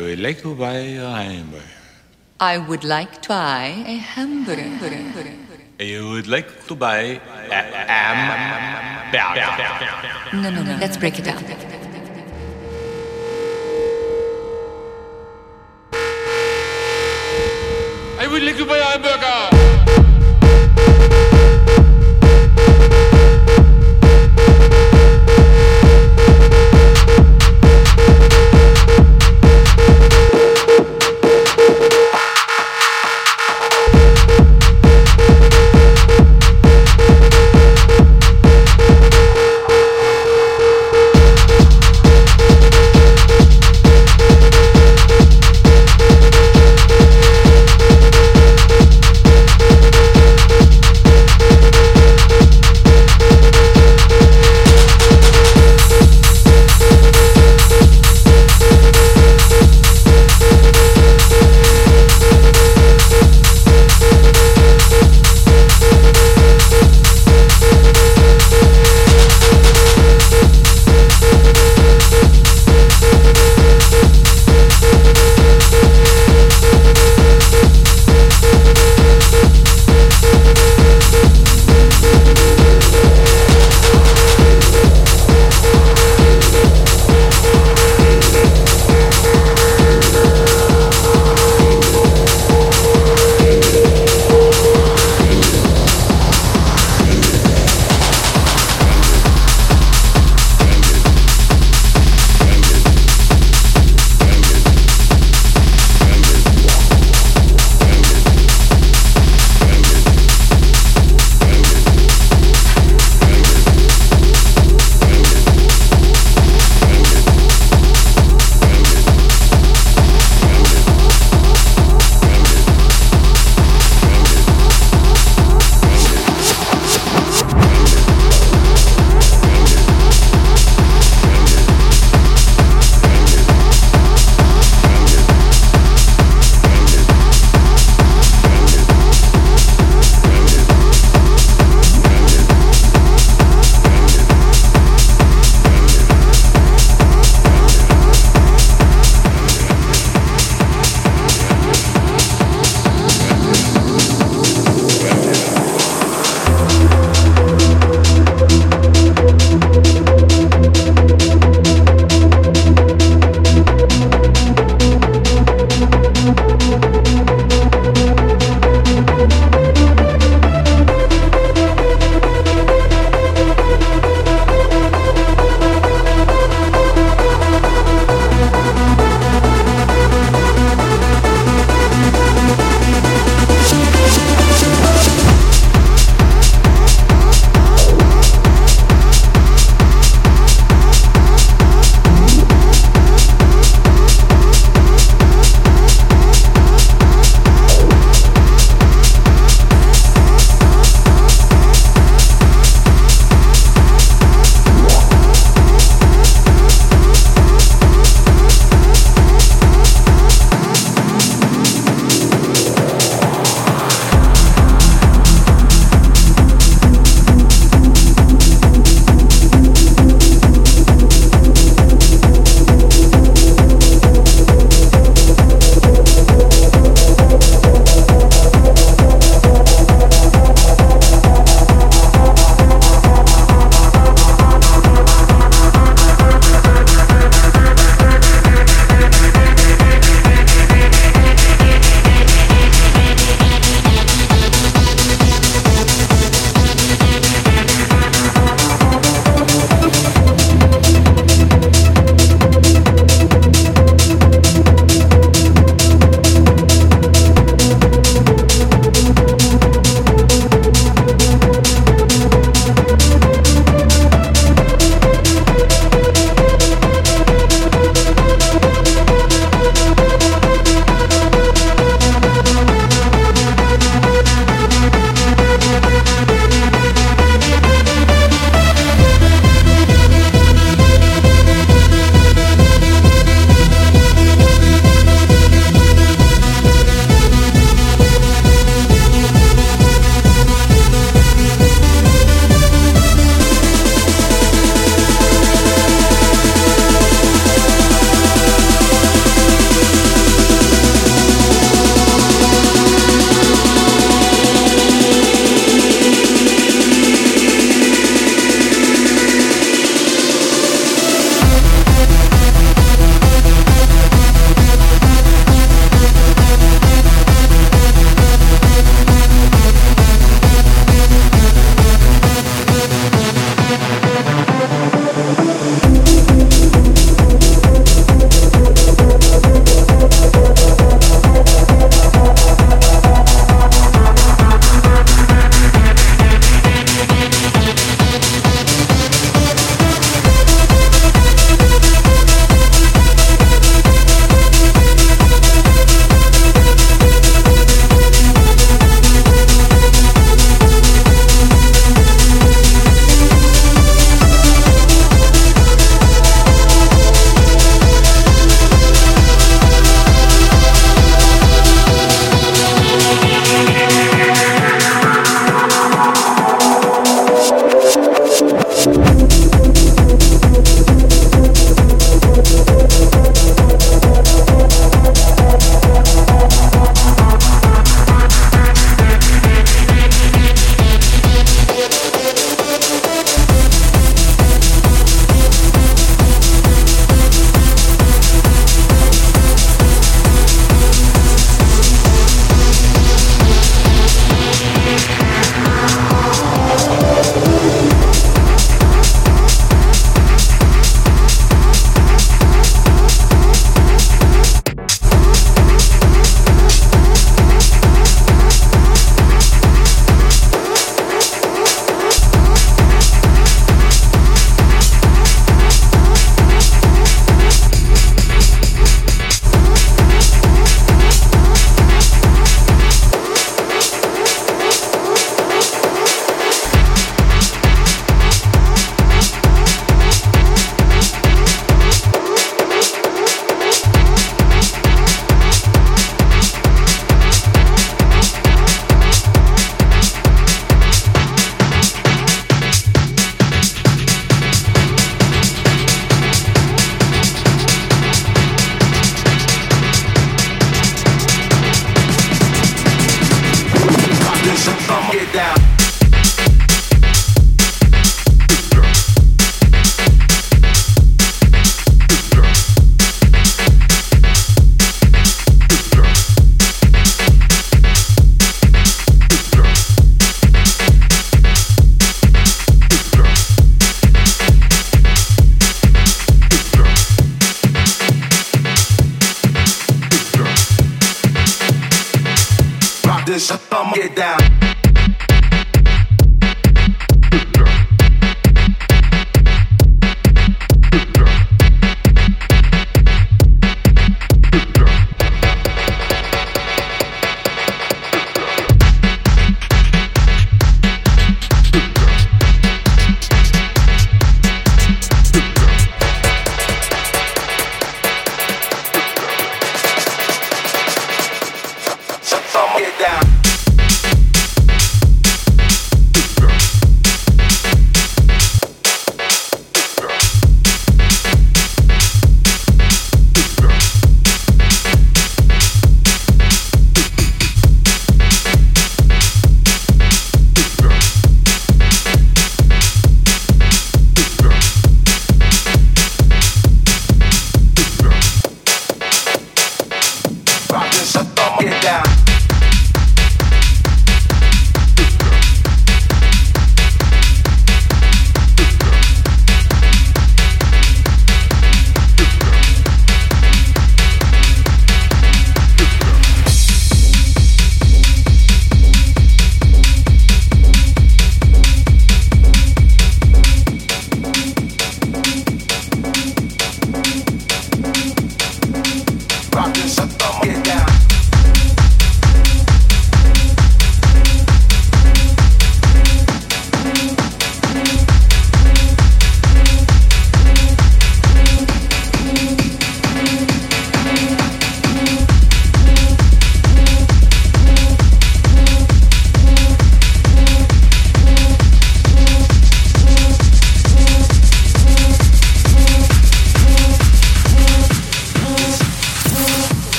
would like to buy a hamburger. I would like to buy a hamburger. You would like to buy a hamburger. No, no, no. Let's break it down. I would like to buy a hamburger.